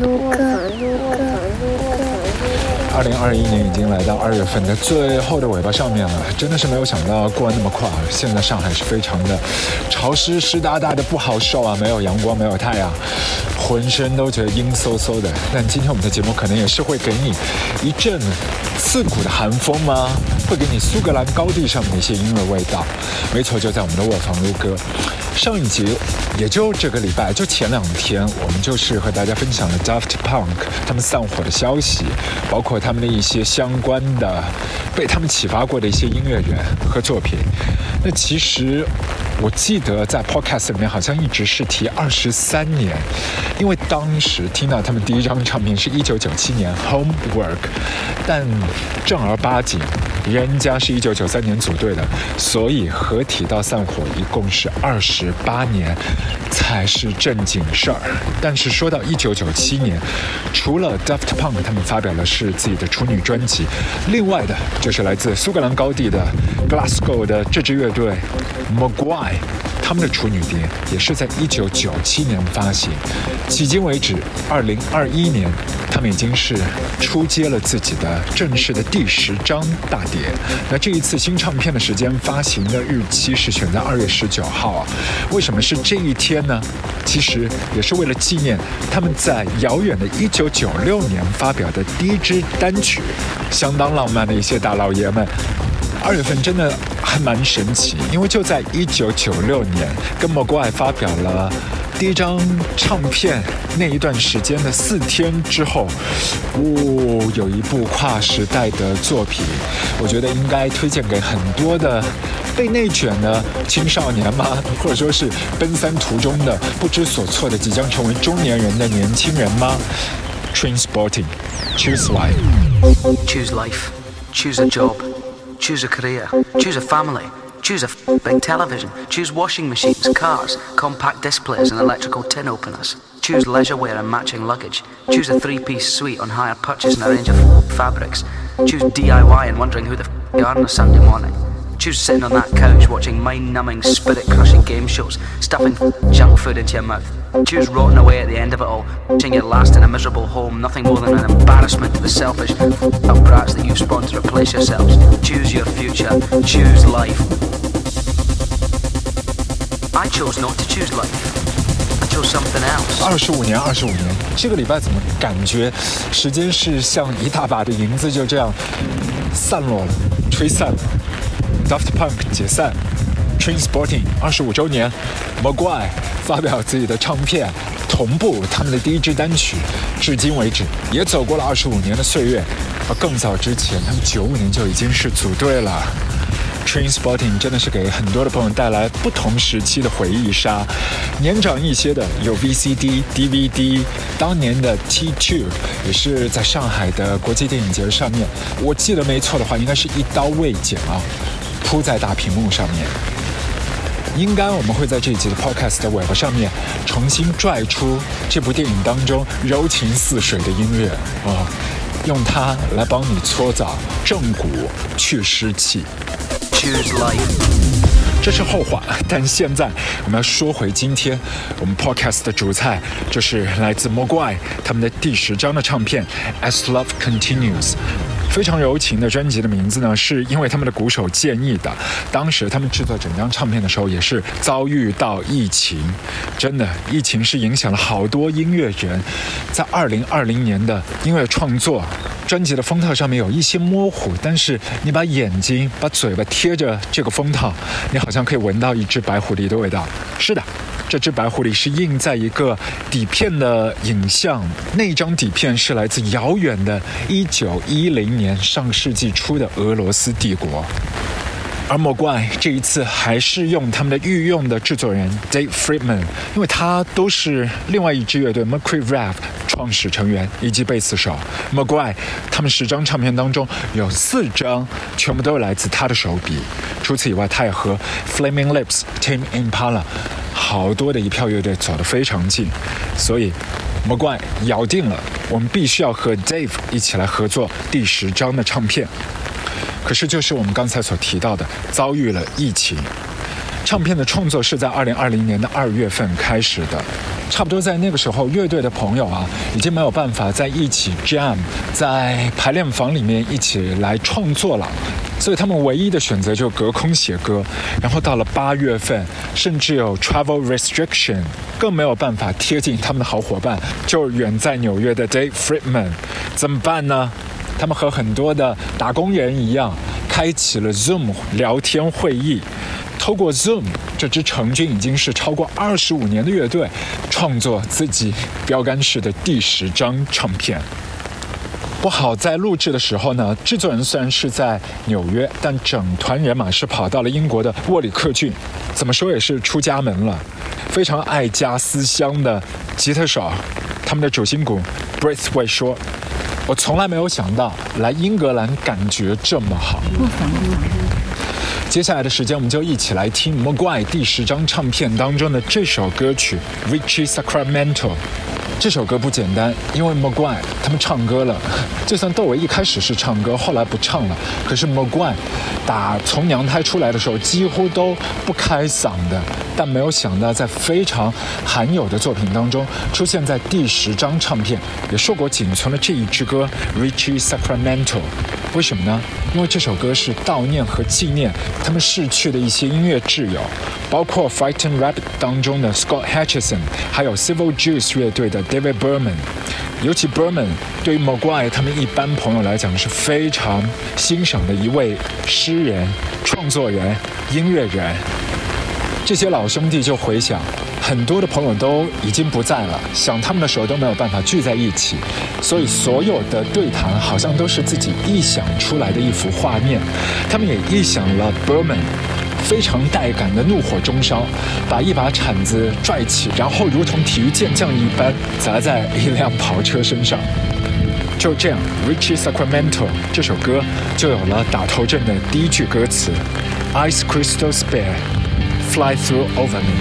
卢克，二零二一年已经来到二月份的最后的尾巴上面了，真的是没有想到过完那么快。现在上海是非常的潮湿湿哒哒的，不好受啊，没有阳光，没有太阳，浑身都觉得阴飕飕的。但今天我们的节目可能也是会给你一阵刺骨的寒风吗？会给你苏格兰高地上面的一些音乐味道。没错，就在我们的卧房录歌。上一集也就这个礼拜，就前两天，我们就是和大家分享了 Daft Punk 他们散伙的消息，包括他们的一些相关的被他们启发过的一些音乐人和作品。那其实我记得在 Podcast 里面好像一直是提二十三年，因为当时听到他们第一张唱片是一九九七年 Homework，但正儿八经。人家是一九九三年组队的，所以合体到散伙一共是二十八年，才是正经事儿。但是说到一九九七年，除了 Daft Punk 他们发表的是自己的处女专辑，另外的就是来自苏格兰高地的 Glasgow 的这支乐队 McGuire，他们的处女碟也是在一九九七年发行。迄今为止，二零二一年，他们已经是出街了自己的正式的第十张大碟。那这一次新唱片的时间发行的日期是选在二月十九号啊？为什么是这一天呢？其实也是为了纪念他们在遥远的一九九六年发表的第一支单曲，相当浪漫的一些大老爷们。二月份真的还蛮神奇，因为就在一九九六年跟莫国 g 发表了第一张唱片那一段时间的四天之后，哦，有一部跨时代的作品，我觉得应该推荐给很多的被内卷的青少年吗？或者说是奔三途中的不知所措的即将成为中年人的年轻人吗？Transporting，choose life，choose life，choose a job。Choose a career. Choose a family. Choose a big television. Choose washing machines, cars, compact displays, and electrical tin openers. Choose leisure wear and matching luggage. Choose a three piece suite on hire purchase and a range of fabrics. Choose DIY and wondering who the f you are on a Sunday morning. Choose sitting on that couch watching mind numbing, spirit crushing game shows, stuffing junk food into your mouth. Choose rotting away at the end of it all, wishing you'd last in a miserable home, nothing more than an embarrassment to the selfish up brats that you've spawned to replace yourselves. Choose your future, choose life. I chose not to choose life. 二十五年，二十五年，这个礼拜怎么感觉时间是像一大把的银子就这样散落了，吹散了 ？Daft Punk 解散，Transporting 二十五周年 m a g u i 发表自己的唱片，同步他们的第一支单曲，至今为止也走过了二十五年的岁月。而更早之前，他们九五年就已经是组队了。Transporting 真的是给很多的朋友带来不同时期的回忆杀。年长一些的有 VCD、DVD，当年的 T2 也是在上海的国际电影节上面，我记得没错的话，应该是一刀未剪啊。铺在大屏幕上面，应该我们会在这一集的 Podcast 的尾巴上面重新拽出这部电影当中柔情似水的音乐啊，用它来帮你搓澡、正骨、去湿气。Cheers, life，这是后话，但现在我们要说回今天我们 Podcast 的主菜，就是来自 Mogwai 他们的第十张的唱片《As Love Continues》。非常柔情的专辑的名字呢，是因为他们的鼓手建议的。当时他们制作整张唱片的时候，也是遭遇到疫情，真的，疫情是影响了好多音乐人，在二零二零年的音乐创作。专辑的封套上面有一些模糊，但是你把眼睛、把嘴巴贴着这个封套，你好像可以闻到一只白狐狸的味道。是的。这只白狐狸是印在一个底片的影像，那张底片是来自遥远的1910年上世纪初的俄罗斯帝国。而莫怪这一次还是用他们的御用的制作人 Dave Friedman，因为他都是另外一支乐队 McCree Rap 创始成员以及贝斯手。莫怪他们十张唱片当中有四张全部都来自他的手笔。除此以外，他也和 Flaming Lips、Tim Impala 好多的一票乐队走得非常近，所以莫怪咬定了我们必须要和 Dave 一起来合作第十张的唱片。可是，就是我们刚才所提到的，遭遇了疫情。唱片的创作是在二零二零年的二月份开始的，差不多在那个时候，乐队的朋友啊，已经没有办法在一起 jam，在排练房里面一起来创作了，所以他们唯一的选择就隔空写歌。然后到了八月份，甚至有 travel restriction，更没有办法贴近他们的好伙伴，就远在纽约的 Dave Friedman，怎么办呢？他们和很多的打工人一样，开启了 Zoom 聊天会议。透过 Zoom，这支成军已经是超过二十五年的乐队，创作自己标杆式的第十张唱片。不好在录制的时候呢，制作人虽然是在纽约，但整团人马是跑到了英国的沃里克郡，怎么说也是出家门了。非常爱家思乡的吉他手，他们的主心骨 b r a t h w a y 说：“我从来没有想到来英格兰感觉这么好。”接下来的时间，我们就一起来听莫怪第十张唱片当中的这首歌曲《Richie Sacramento》。这首歌不简单，因为 m g u i r e 他们唱歌了。就算窦唯一开始是唱歌，后来不唱了，可是 m g u i r e 打从娘胎出来的时候几乎都不开嗓的。但没有想到，在非常罕有的作品当中，出现在第十张唱片，也硕果仅存的这一支歌《Richie Sacramento》。为什么呢？因为这首歌是悼念和纪念他们逝去的一些音乐挚友，包括《Fighting Rabbit》当中的 Scott Hutchison，还有 Civil Juice 乐队的 David Berman。尤其 Berman 对于 m g u i r e 他们一般朋友来讲是非常欣赏的一位诗人、创作人、音乐人。这些老兄弟就回想，很多的朋友都已经不在了，想他们的时候都没有办法聚在一起，所以所有的对谈好像都是自己臆想出来的一幅画面。他们也臆想了 Berman 非常带感的怒火中烧，把一把铲子拽起，然后如同体育健将一般砸在一辆跑车身上。就这样，《Richie Sacramento》这首歌就有了打头阵的第一句歌词：Ice Crystal Spare。Fly through over me.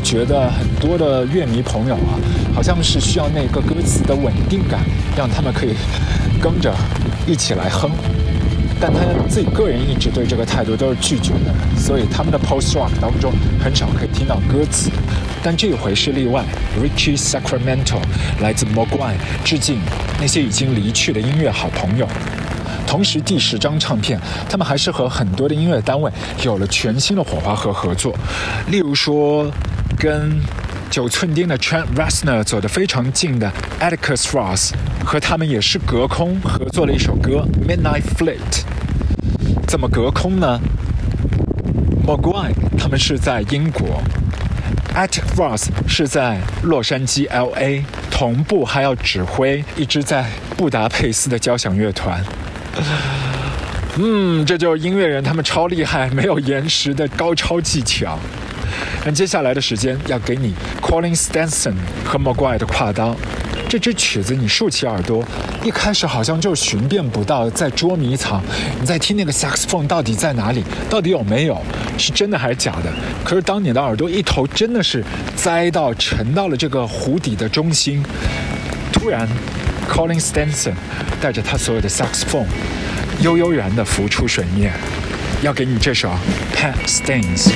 觉得很多的乐迷朋友啊，好像是需要那个歌词的稳定感，让他们可以跟着一起来哼。但他自己个人一直对这个态度都是拒绝的，所以他们的 post rock 当中很少可以听到歌词。但这一回是例外，Richie Sacramento 来自 Mogwai，致敬那些已经离去的音乐好朋友。同时，第十张唱片，他们还是和很多的音乐单位有了全新的火花和合作。例如说，跟九寸钉的 Trent Reznor 走得非常近的 Atticus Ross，和他们也是隔空合作了一首歌《Midnight Flight》。怎么隔空呢？Mogwai 他们是在英国，Atticus Ross 是在洛杉矶 LA，同步还要指挥一支在布达佩斯的交响乐团。嗯，这就是音乐人，他们超厉害，没有延时的高超技巧。那接下来的时间要给你 Colin Stenson 和 m a g u i r e 的跨刀。这支曲子你竖起耳朵，一开始好像就寻遍不到，在捉迷藏。你在听那个 saxophone 到底在哪里？到底有没有？是真的还是假的？可是当你的耳朵一头真的是栽到沉到了这个湖底的中心，突然。Colin Stenson 带着他所有的 saxophone，悠悠然地浮出水面，要给你这首 Pat Stains。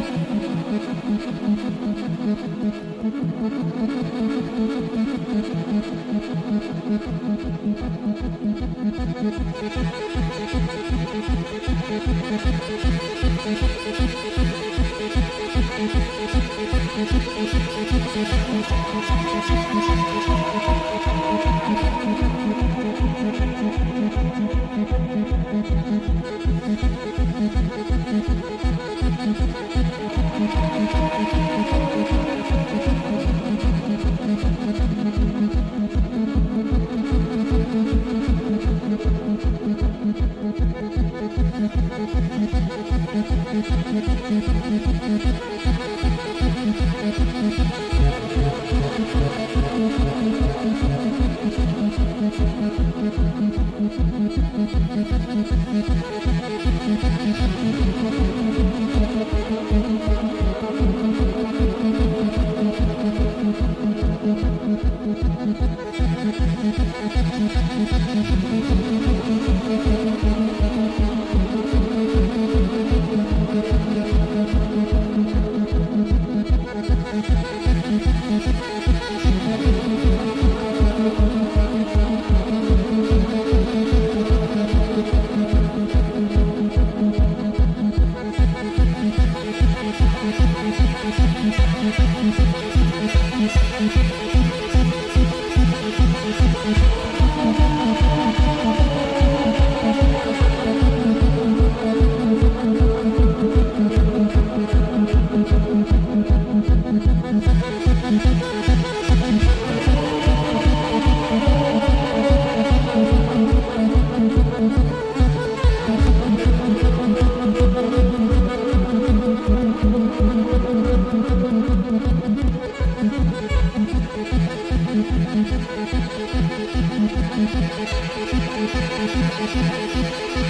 Thank you.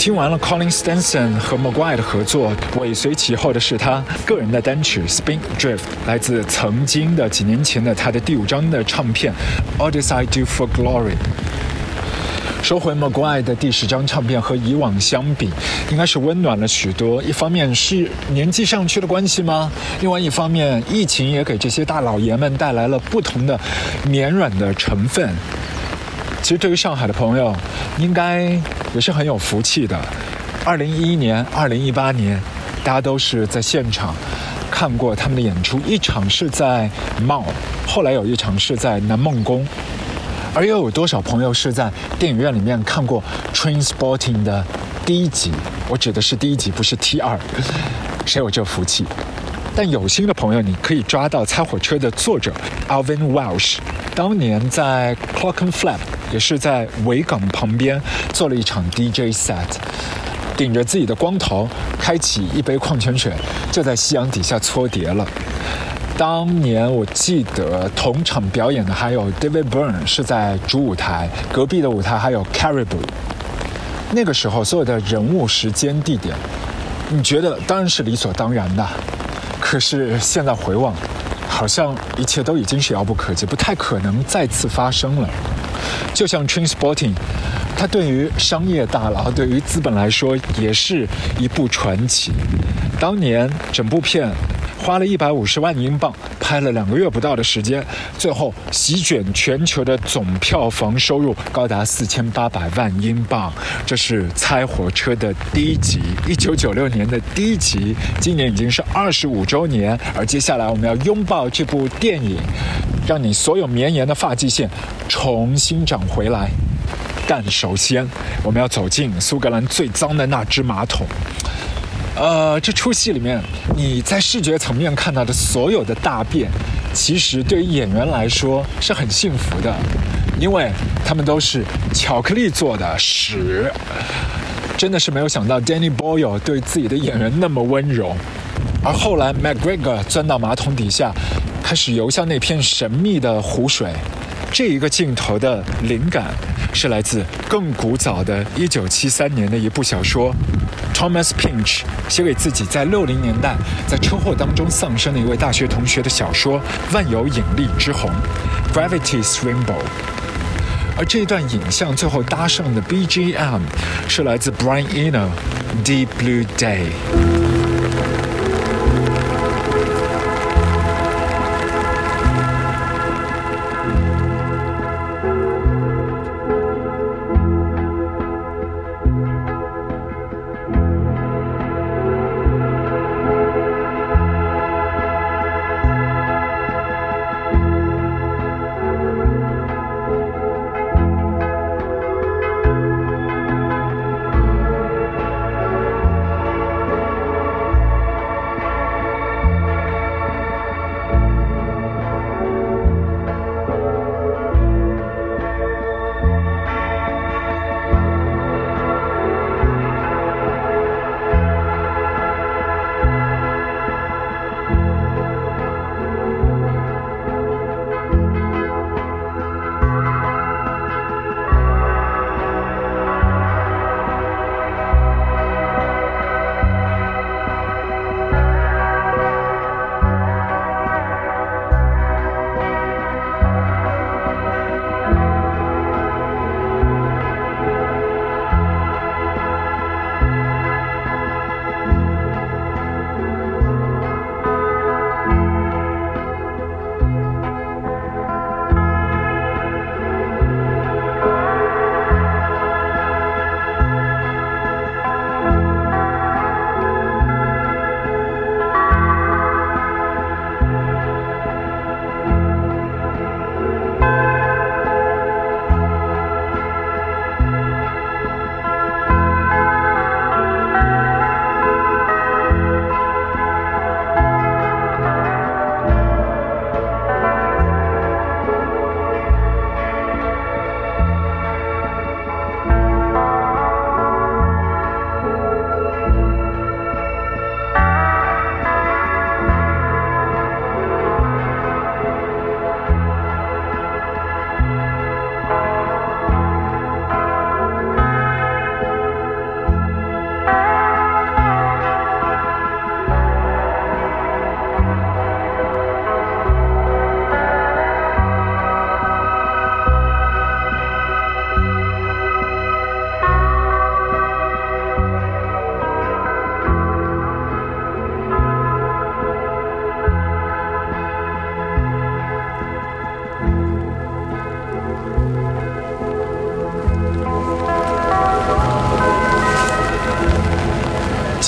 听完了 Colin Stenson 和 Maguire 的合作，尾随其后的是他个人的单曲 Spin Drift，来自曾经的几年前的他的第五张的唱片 All This I Do For Glory。收回 McGuire 的第十张唱片和以往相比，应该是温暖了许多。一方面是年纪上去的关系吗？另外一方面，疫情也给这些大老爷们带来了不同的绵软的成分。其实对于上海的朋友，应该也是很有福气的。二零一一年、二零一八年，大家都是在现场看过他们的演出，一场是在庙后来有一场是在南梦宫。而又有多少朋友是在电影院里面看过《train sporting》的第一集？我指的是第一集，不是 T 二。谁有这福气？但有心的朋友，你可以抓到《猜火车》的作者 Alvin Welsh，当年在 Clockenflap，也是在维港旁边做了一场 DJ set，顶着自己的光头，开启一杯矿泉水，就在夕阳底下搓碟了。当年我记得同场表演的还有 David Byrne，是在主舞台，隔壁的舞台还有 Caribou。那个时候所有的人物、时间、地点，你觉得当然是理所当然的。可是现在回望，好像一切都已经是遥不可及，不太可能再次发生了。就像 Train Spotting，它对于商业大佬、对于资本来说，也是一部传奇。当年整部片。花了一百五十万英镑，拍了两个月不到的时间，最后席卷全球的总票房收入高达四千八百万英镑。这是《猜火车》的第一集，一九九六年的第一集，今年已经是二十五周年。而接下来我们要拥抱这部电影，让你所有绵延的发际线重新长回来。但首先，我们要走进苏格兰最脏的那只马桶。呃，这出戏里面，你在视觉层面看到的所有的大便，其实对于演员来说是很幸福的，因为他们都是巧克力做的屎。真的是没有想到，Danny Boyle 对自己的演员那么温柔。而后来，McGregor 钻到马桶底下，开始游向那片神秘的湖水。这一个镜头的灵感是来自更古早的1973年的一部小说，Thomas Pinch 写给自己在60年代在车祸当中丧生的一位大学同学的小说《万有引力之虹》（Gravity's Rainbow）。而这段影像最后搭上的 BGM 是来自 Brian Eno，《Deep Blue Day》。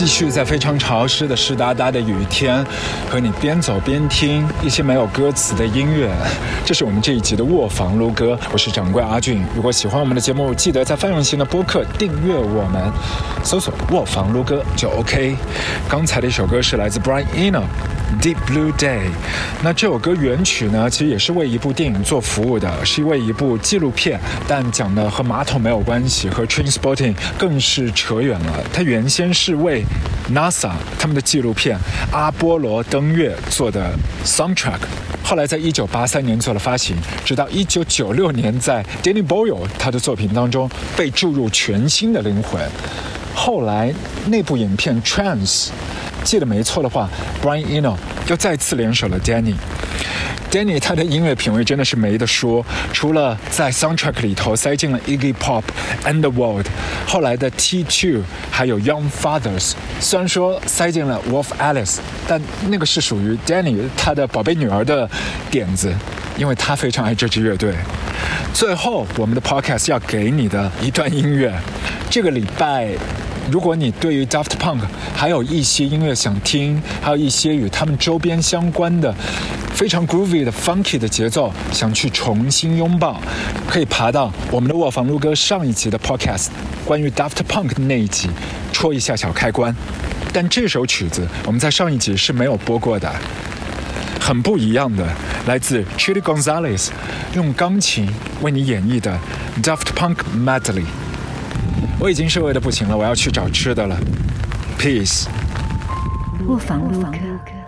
继续在非常潮湿的湿哒哒的雨天，和你边走边听一些没有歌词的音乐。这是我们这一集的卧房撸歌，我是掌柜阿俊。如果喜欢我们的节目，记得在泛用型的播客订阅我们，搜索卧房撸歌就 OK。刚才的一首歌是来自 Brian Eno。Deep Blue Day，那这首歌原曲呢，其实也是为一部电影做服务的，是为一部纪录片，但讲的和马桶没有关系，和 Train Spotting 更是扯远了。它原先是为 NASA 他们的纪录片《阿波罗登月》做的 soundtrack，后来在一九八三年做了发行，直到一九九六年在 Danny Boyle 他的作品当中被注入全新的灵魂。后来那部影片 Trans。记得没错的话，Brian Eno 又再次联手了 Danny。Danny 他的音乐品味真的是没得说，除了在 soundtrack 里头塞进了 Iggy Pop、And the World，后来的 T2，还有 Young Fathers。虽然说塞进了 Wolf Alice，但那个是属于 Danny 他的宝贝女儿的点子，因为他非常爱这支乐队。最后，我们的 podcast 要给你的一段音乐，这个礼拜。如果你对于 Daft Punk 还有一些音乐想听，还有一些与他们周边相关的非常 groovy 的 funky 的节奏想去重新拥抱，可以爬到我们的卧房录歌上一集的 podcast，关于 Daft Punk 的那一集，戳一下小开关。但这首曲子我们在上一集是没有播过的，很不一样的，来自 Chili Gonzalez 用钢琴为你演绎的 Daft Punk Medley。我已经是饿的不行了，我要去找吃的了。Peace。卧房录歌。